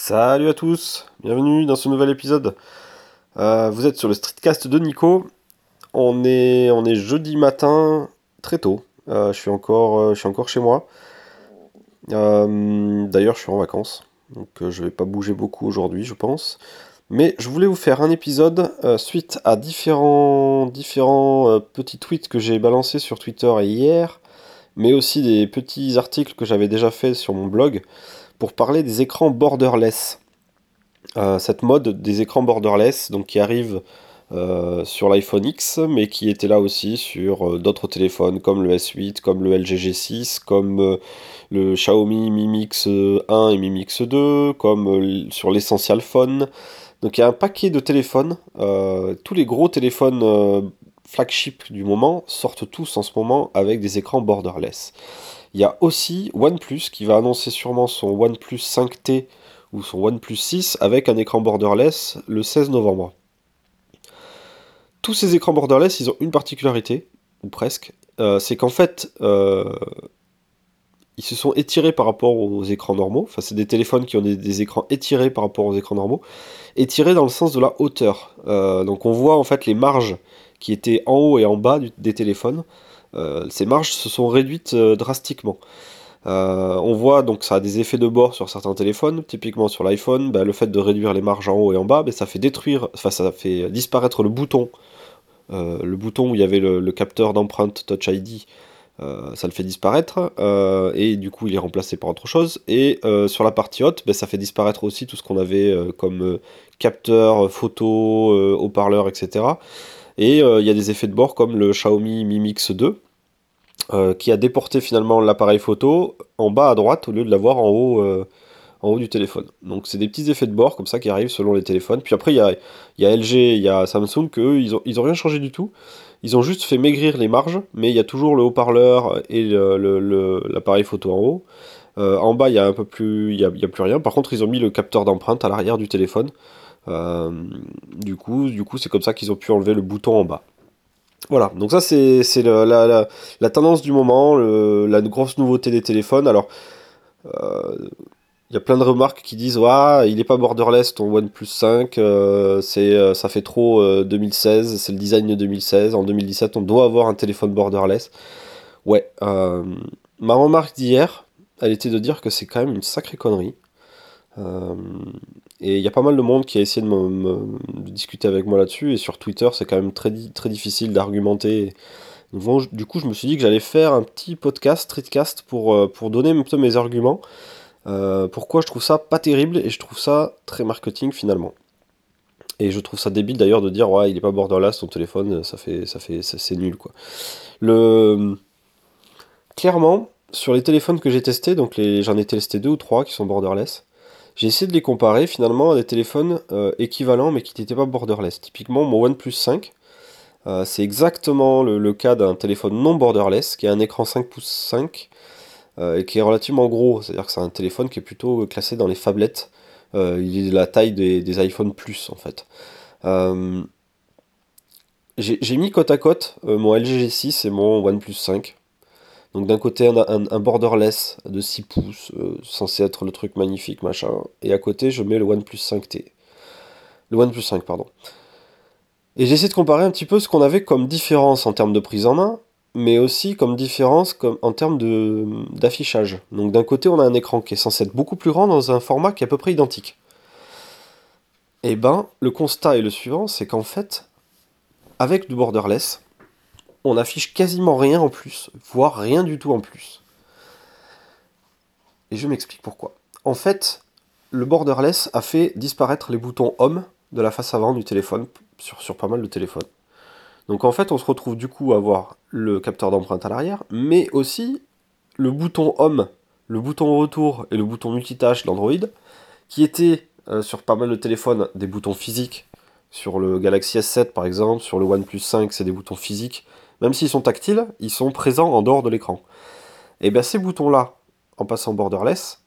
Salut à tous, bienvenue dans ce nouvel épisode. Euh, vous êtes sur le streetcast de Nico. On est, on est jeudi matin, très tôt. Euh, je, suis encore, euh, je suis encore chez moi. D'ailleurs, je suis en vacances, donc je vais pas bouger beaucoup aujourd'hui, je pense. Mais je voulais vous faire un épisode suite à différents, différents petits tweets que j'ai balancés sur Twitter hier, mais aussi des petits articles que j'avais déjà fait sur mon blog pour parler des écrans borderless. Euh, cette mode des écrans borderless, donc qui arrive euh, sur l'iPhone X, mais qui était là aussi sur euh, d'autres téléphones comme le S8, comme le LG G6, comme le Xiaomi Mi Mix 1 et Mi Mix 2, comme sur l'Essential Phone. Donc il y a un paquet de téléphones. tous les gros téléphones flagship du moment sortent tous en ce moment avec des écrans borderless. Il y a aussi OnePlus qui va annoncer sûrement son OnePlus 5T ou son OnePlus 6 avec un écran borderless le 16 novembre. Tous ces écrans borderless, ils ont une particularité, ou presque, euh, c'est qu'en fait, euh, ils se sont étirés par rapport aux écrans normaux. Enfin, c'est des téléphones qui ont des, écrans étirés par rapport aux écrans normaux. Étirés dans le sens de la hauteur. Euh, donc on voit en fait les marges qui étaient en haut et en bas des téléphones. Euh, ces marges se sont réduites euh, drastiquement. Euh, on voit donc ça a des effets de bord sur certains téléphones, typiquement sur l'iPhone, bah, le fait de réduire les marges en haut et en bas, bah, ça fait détruire, enfin ça fait disparaître le bouton, le bouton où il y avait le, capteur d'empreinte Touch ID, ça le fait disparaître, et du coup il est remplacé par autre chose. Et sur la partie haute, bah, ça fait disparaître aussi tout ce qu'on avait comme capteur, photo, haut-parleur, etc. Et il y a des effets de bord comme le Xiaomi Mi Mix 2, euh, qui a déporté finalement l'appareil photo en bas à droite au lieu de l'avoir en haut, euh, en haut du téléphone. Donc c'est des petits effets de bord comme ça qui arrivent selon les téléphones. Puis après il y a, y a, LG, il y a Samsung que ils ont, rien changé du tout. Ils ont juste fait maigrir les marges, mais il y a toujours le haut-parleur et l'appareil photo en haut. Euh, en bas, il y a un peu plus, il y a, a, plus rien. Par contre, ils ont mis le capteur d'empreinte à l'arrière du téléphone. Du coup, du coup, c'est comme ça qu'ils ont pu enlever le bouton en bas. Voilà, donc ça c'est la, la, tendance du moment, la grosse nouveauté des téléphones. Alors, euh, il y a plein de remarques qui disent il n'est pas borderless ton OnePlus 5, euh, c'est euh, ça fait trop 2016, c'est le design de 2016. En 2017, on doit avoir un téléphone borderless. Ouais, ma remarque d'hier, elle était de dire que c'est quand même une sacrée connerie. Et il y a pas mal de monde qui a essayé de, discuter avec moi là-dessus. Et sur Twitter, c'est quand même très, très difficile d'argumenter. du coup, je me suis dit que j'allais faire un petit podcast, streetcast, pour, euh, pour donner un peu mes arguments. Euh, pourquoi je trouve ça pas terrible et je trouve ça très marketing finalement. Et je trouve ça débile d'ailleurs de dire ouais il est pas borderless ton téléphone, ça fait ça fait c'est nul quoi. Le clairement sur les téléphones que j'ai testés, donc les j'en ai testé deux ou trois qui sont borderless. J'ai essayé de les comparer finalement à des téléphones euh, équivalents mais qui n'étaient pas borderless. Typiquement mon OnePlus 5, euh, c'est exactement le, cas d'un téléphone non borderless qui a un écran 5 pouces 5 euh, et qui est relativement gros. C'est-à-dire que c'est un téléphone qui est plutôt classé dans les phablettes. il est de la taille des, des iPhone Plus en fait. j'ai mis côte à côte mon LG G6 et mon OnePlus 5. Donc d'un côté un, borderless de 6 pouces, euh, censé être le truc magnifique, machin. Et à côté je mets le OnePlus 5T. Le OnePlus 5, pardon. Et j'essaie de comparer un petit peu ce qu'on avait comme différence en termes de prise en main, mais aussi comme différence en termes d'affichage. Donc d'un côté on a un écran qui est censé être beaucoup plus grand dans un format qui est à peu près identique. Et eh ben le constat est le suivant, c'est qu'en fait, avec du borderless, on affiche quasiment rien en plus, voire rien du tout en plus. Et je m'explique pourquoi. En fait, le borderless a fait disparaître les boutons Home de la face avant du téléphone sur, pas mal de téléphones. Donc en fait, on se retrouve du coup à avoir le capteur d'empreinte à l'arrière, mais aussi le bouton Home, le bouton retour et le bouton multitâche d'Android, qui étaient euh, sur pas mal de téléphones des boutons physiques. Sur le Galaxy S7 par exemple, sur le OnePlus 5, c'est des boutons physiques même s'ils sont tactiles, ils sont présents en dehors de l'écran. Et bien ces boutons-là, en passant borderless,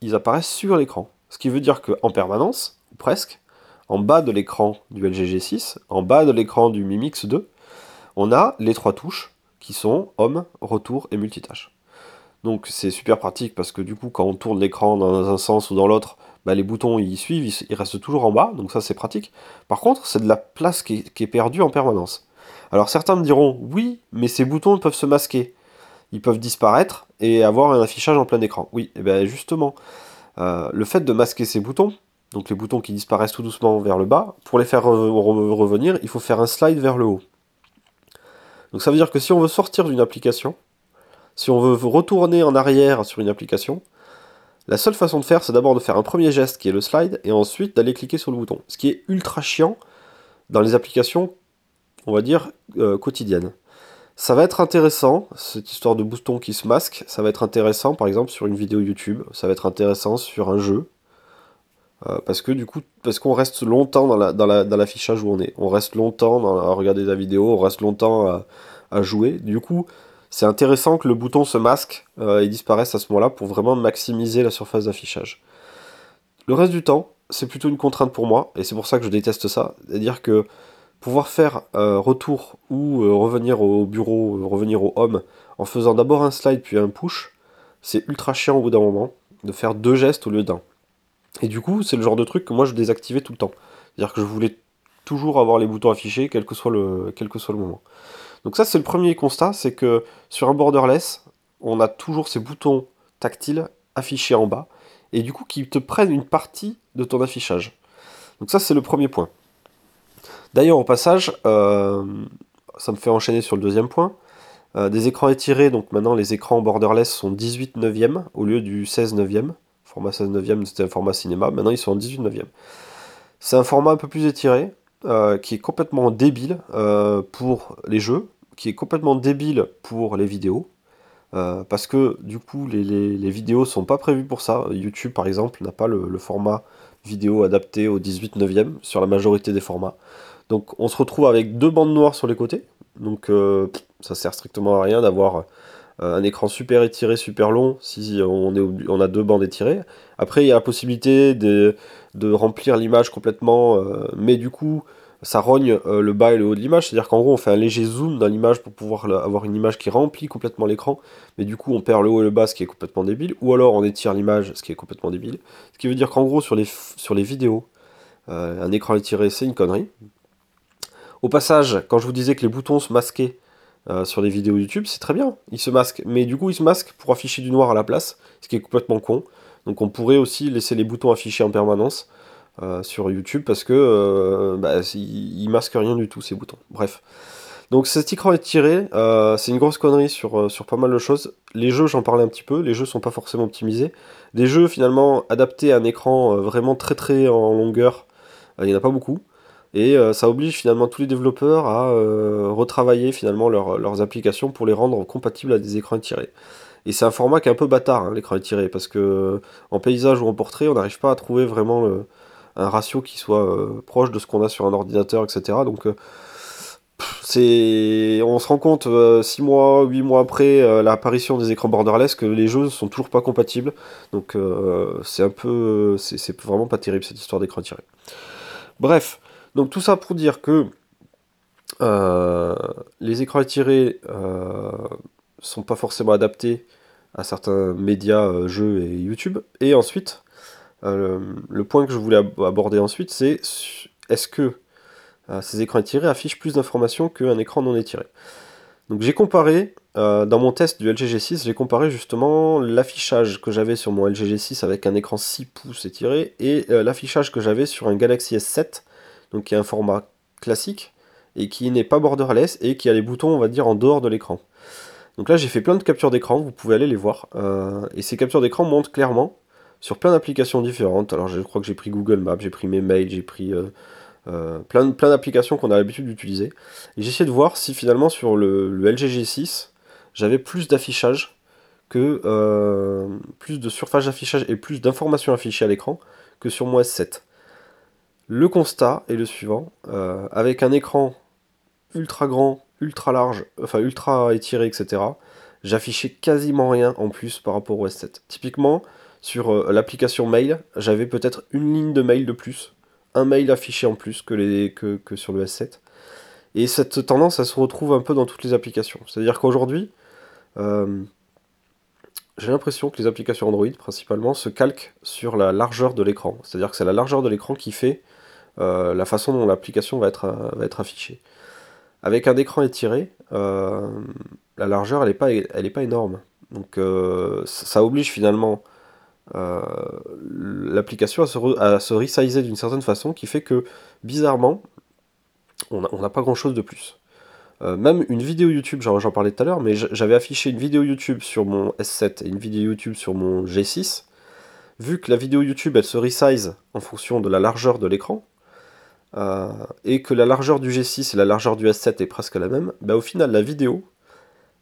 ils apparaissent sur l'écran. Ce qui veut dire qu'en permanence, ou presque, en bas de l'écran du LG G6, en bas de l'écran du Mi Mix 2, on a les trois touches qui sont Home, Retour et Multitâche. Donc c'est super pratique parce que du coup quand on tourne l'écran dans un sens ou dans l'autre, bah, les boutons ils suivent, ils, restent toujours en bas, donc ça c'est pratique. Par contre, c'est de la place qui est, perdue en permanence. Alors certains me diront, oui, mais ces boutons peuvent se masquer. Ils peuvent disparaître et avoir un affichage en plein écran. Oui, et bien justement, euh, le fait de masquer ces boutons, donc les boutons qui disparaissent tout doucement vers le bas, pour les faire revenir, il faut faire un slide vers le haut. Donc ça veut dire que si on veut sortir d'une application, si on veut retourner en arrière sur une application, la seule façon de faire, c'est d'abord de faire un premier geste qui est le slide, et ensuite d'aller cliquer sur le bouton. Ce qui est ultra chiant dans les applications, on va dire, euh, quotidiennes. Ça va être intéressant, cette histoire de bouton qui se masque, ça va être intéressant par exemple sur une vidéo YouTube, ça va être intéressant sur un jeu, euh, parce que du coup, parce qu'on reste longtemps dans, l'affichage où on est. On reste longtemps à regarder la vidéo, on reste longtemps à, jouer. Du coup, c'est intéressant que le bouton se masque euh, et disparaisse à ce moment-là pour vraiment maximiser la surface d'affichage. Le reste du temps, c'est plutôt une contrainte pour moi, et c'est pour ça que je déteste ça. C'est-à-dire que pouvoir faire euh, retour ou revenir au bureau, revenir au home, en faisant d'abord un slide puis un push, c'est ultra chiant au bout d'un moment de faire deux gestes au lieu d'un. Et du coup, c'est le genre de truc que moi je désactivais tout le temps. C'est-à-dire que je voulais toujours avoir les boutons affichés, quel que soit le, quel que soit le moment. Donc ça, c'est le premier constat, c'est que sur un borderless, on a toujours ces boutons tactiles affichés en bas, et du coup qui te prennent une partie de ton affichage. Donc ça, c'est le premier point. D'ailleurs, au passage, euh, ça me fait enchaîner sur le deuxième point. Euh, des écrans étirés, donc maintenant les écrans borderless sont 18 neuvième au lieu du 16 neuvième format 16 neuvième, c'était un format cinéma, maintenant ils sont en 18 neuvième. C'est un format un peu plus étiré, euh, qui est complètement débile pour les jeux, qui est complètement débile pour les vidéos, parce que du coup les, les, vidéos sont pas prévues pour ça. YouTube par exemple n'a pas le, format vidéo adapté au 18 neuvième sur la majorité des formats. Donc on se retrouve avec deux bandes noires sur les côtés, donc ça sert strictement à rien d'avoir euh, un écran super étiré, super long, si on, est, on a deux bandes étirées. Après, il y a la possibilité de, remplir l'image complètement, euh, mais du coup, ça rogne euh, le bas et le haut de l'image, c'est-à-dire qu'en gros, on fait un léger zoom dans l'image pour pouvoir avoir une image qui remplit complètement l'écran, mais du coup, on perd le haut et le bas, ce qui est complètement débile, ou alors on étire l'image, ce qui est complètement débile. Ce qui veut dire qu'en gros, sur les, vidéos, un écran étiré, c'est une connerie. Au passage, quand je vous disais que les boutons se masquaient, euh, sur les vidéos YouTube, c'est très bien, il se masque. Mais du coup, il se masque pour afficher du noir à la place, ce qui est complètement con. Donc on pourrait aussi laisser les boutons affichés en permanence euh, sur YouTube parce que euh, bah, il, masque rien du tout ces boutons. Bref. Donc cet écran étiré, c'est une grosse connerie sur, sur pas mal de choses. Les jeux, j'en parlais un petit peu, les jeux sont pas forcément optimisés. Des jeux finalement adaptés à un écran vraiment très très en longueur, il n'y en a pas beaucoup. Et euh, ça oblige finalement tous les développeurs à euh, retravailler finalement leurs applications pour les rendre compatibles à des écrans étirés. Et c'est un format qui est un peu bâtard, hein, l'écran étiré, parce que en paysage ou en portrait, on n'arrive pas à trouver vraiment un ratio qui soit euh, proche de ce qu'on a sur un ordinateur, etc. Donc c'est, on se rend compte 6 mois, 8 mois après l'apparition des écrans borderless que les jeux sont toujours pas compatibles. Donc c'est un peu, c'est vraiment pas terrible cette histoire d'écran tiré. Bref, donc tout ça pour dire que euh, les écrans étirés euh, sont pas forcément adaptés à certains médias, euh, jeux et YouTube. Et ensuite, euh, le point que je voulais aborder ensuite, c'est est-ce que ces écrans étirés affichent plus d'informations qu'un écran non étiré? Donc j'ai comparé, dans mon test du LG G6, j'ai comparé justement l'affichage que j'avais sur mon LG G6 avec un écran 6 pouces étiré et l'affichage que j'avais sur un Galaxy S7 donc qui est un format classique, et qui n'est pas borderless, et qui a les boutons, on va dire, en dehors de l'écran. Donc là, j'ai fait plein de captures d'écran, vous pouvez aller les voir. Euh, et ces captures d'écran montrent clairement sur plein d'applications différentes. Alors je crois que j'ai pris Google Maps, j'ai pris mes mails, j'ai pris euh, euh, plein, d'applications qu'on a l'habitude d'utiliser. Et j'ai essayé de voir si finalement sur le, le LG G6, j'avais plus d'affichage que plus de surface d'affichage et plus d'informations affichées à l'écran que sur mon S7. Le constat est le suivant, euh, avec un écran ultra grand, ultra large, enfin ultra étiré, etc., j'affichais quasiment rien en plus par rapport au S7. Typiquement, sur euh, l'application mail, j'avais peut-être une ligne de mail de plus, un mail affiché en plus que, sur le S7. Et cette tendance, elle se retrouve un peu dans toutes les applications. C'est-à-dire qu'aujourd'hui, euh, j'ai l'impression que les applications Android, principalement, se calquent sur la largeur de l'écran. C'est-à-dire que c'est la largeur de l'écran qui fait euh, la façon dont l'application va être, affichée. Avec un écran étiré, la largeur, elle n'est pas, pas énorme. Donc ça oblige finalement l'application à se, se resizer d'une certaine façon qui fait que, bizarrement, on n'a pas grand-chose de plus. Euh, même une vidéo YouTube, j'en parlais tout à l'heure, mais j'avais affiché une vidéo YouTube sur mon S7 et une vidéo YouTube sur mon G6. Vu que la vidéo YouTube, elle se resize en fonction de la largeur de l'écran, euh, et que la largeur du G6 et la largeur du S7 est presque la même, bah, au final, la vidéo,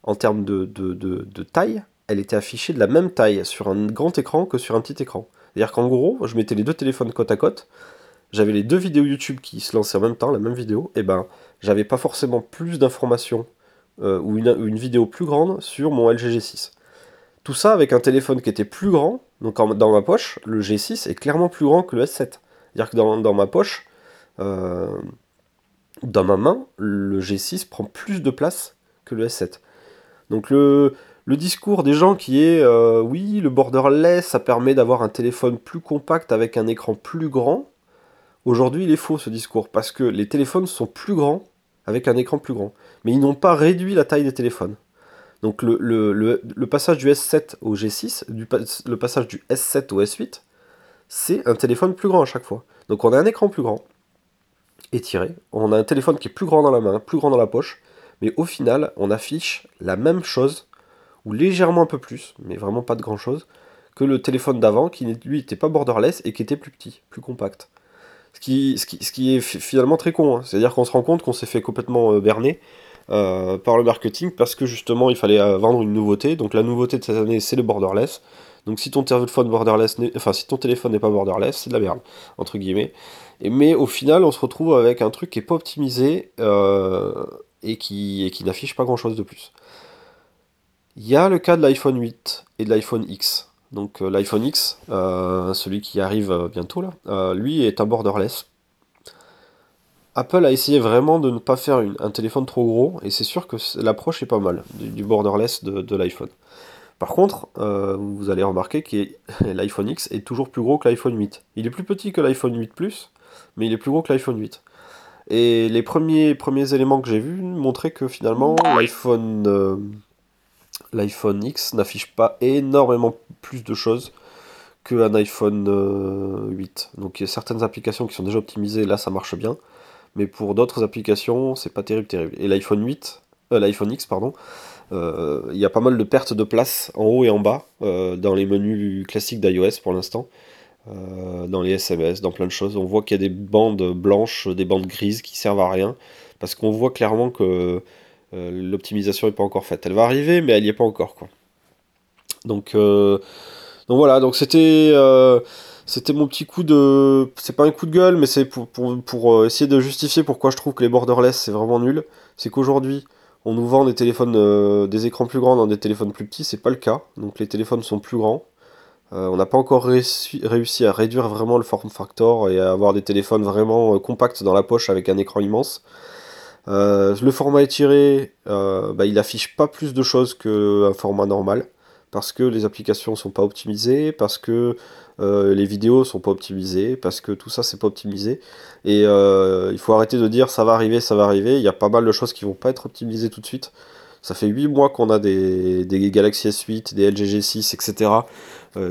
en termes de, taille, elle était affichée de la même taille sur un grand écran que sur un petit écran. C'est-à-dire qu'en gros, je mettais les deux téléphones côte à côte, j'avais les deux vidéos YouTube qui se lançaient en même temps, la même vidéo, et ben j'avais pas forcément plus d'informations euh, ou une, vidéo plus grande sur mon LG G6. Tout ça avec un téléphone qui était plus grand, donc dans ma poche, le G6 est clairement plus grand que le S7. C'est-à-dire que dans, ma poche, euh, dans ma main, le G6 prend plus de place que le S7. Donc le, discours des gens qui est euh, oui, le borderless, ça permet d'avoir un téléphone plus compact avec un écran plus grand. Aujourd'hui, il est faux ce discours parce que les téléphones sont plus grands avec un écran plus grand. Mais ils n'ont pas réduit la taille des téléphones. Donc le, passage du S7 au G6, le passage du S7 au S8, c'est un téléphone plus grand à chaque fois. Donc on a un écran plus grand, étiré, on a un téléphone qui est plus grand dans la main, plus grand dans la poche, mais au final, on affiche la même chose, ou légèrement un peu plus, mais vraiment pas de grand chose, que le téléphone d'avant, qui lui n'était pas borderless et qui était plus petit, plus compact. Ce qui, ce qui, est finalement très con. Hein. C'est-à-dire qu'on se rend compte qu'on s'est fait complètement euh, berner euh, par le marketing parce que justement il fallait euh, vendre une nouveauté. Donc la nouveauté de cette année c'est le borderless. Donc si ton téléphone n'est pas borderless, c'est de la merde entre guillemets. Et, mais au final, on se retrouve avec un truc qui est pas optimisé et qui, et qui n'affiche pas grand chose de plus. Il y a le cas de l'iPhone 8 et de l'iPhone X. Donc euh, l'iPhone X, euh, celui qui arrive euh, bientôt là, lui est un borderless. Apple a essayé vraiment de ne pas faire un téléphone trop gros, et c'est sûr que l'approche est pas mal du, borderless de, l'iPhone. Par contre, vous allez remarquer que l'iPhone X est toujours plus gros que l'iPhone 8. Il est plus petit que l'iPhone 8 Plus, mais il est plus gros que l'iPhone 8. Et les premiers, premiers éléments que j'ai vus montraient que finalement l'iPhone l'iPhone X n'affiche pas énormément plus de choses qu'un iPhone 8. Euh, Donc il y a certaines applications qui sont déjà optimisées, là ça marche bien. Mais pour d'autres applications, c'est pas terrible, terrible. Et l'iPhone 8, euh, l'iPhone X, pardon, euh, il y a pas mal de pertes de place en haut et en bas dans les menus classiques d'iOS pour l'instant. dans les SMS, dans plein de choses. On voit qu'il y a des bandes blanches, des bandes grises qui servent à rien. Parce qu'on voit clairement que euh, l'optimisation n'est pas encore faite. Elle va arriver, mais elle n'y est pas encore. Euh, donc voilà, euh, c'était mon petit coup de. C'est pas un coup de gueule, mais c'est pour, essayer de justifier pourquoi je trouve que les borderless c'est vraiment nul. C'est qu'aujourd'hui, on nous vend des téléphones, des écrans plus grands dans des téléphones plus petits, c'est pas le cas. Donc les téléphones sont plus grands. on n'a pas encore réussi, à réduire vraiment le form factor et à avoir des téléphones vraiment compacts dans la poche avec un écran immense. Euh, le format étiré, euh, bah, il affiche pas plus de choses qu'un format normal, parce que les applications sont pas optimisées, parce que euh, les vidéos sont pas optimisées, parce que tout ça c'est pas optimisé. Et il faut arrêter de dire ça va arriver, ça va arriver. Il y a pas mal de choses qui vont pas être optimisées tout de suite. Ça fait 8 mois qu'on a des, des, Galaxy S8, des LG G6, etc.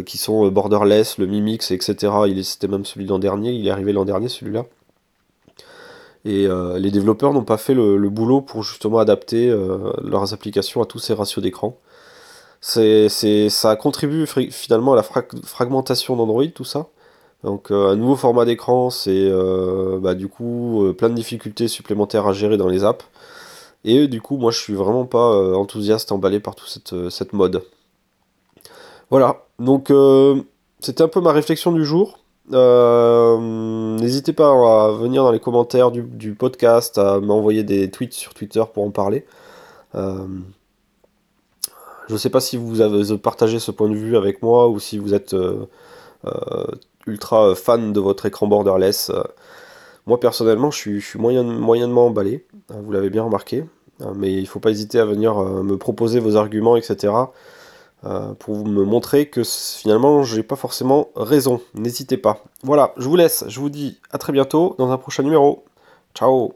qui sont borderless, le Mi Mix, etc. Il c'était même celui l'an dernier, il est arrivé l'an dernier celui-là. Et euh, les développeurs n'ont pas fait le, boulot pour justement adapter euh, leurs applications à tous ces ratios d'écran. Ça contribue finalement à la fragmentation d'Android, tout ça. Donc euh, un nouveau format d'écran, c'est bah, du coup plein de difficultés supplémentaires à gérer dans les apps. Et du coup, moi je suis vraiment pas enthousiaste, emballé par toute cette, cette mode. Voilà, donc c'était un peu ma réflexion du jour. Euh, n'hésitez pas à venir dans les commentaires du, podcast, à m'envoyer des tweets sur Twitter pour en parler. Euh, je ne sais pas si vous avez partagé ce point de vue avec moi ou si vous êtes euh, ultra fan de votre écran borderless. moi personnellement, je suis, je moyennement emballé, vous l'avez bien remarqué. Mais il ne faut pas hésiter à venir me proposer vos arguments, etc. pour me montrer que finalement j'ai pas forcément raison. N'hésitez pas. Voilà, je vous laisse, je vous dis à très bientôt dans un prochain numéro. Ciao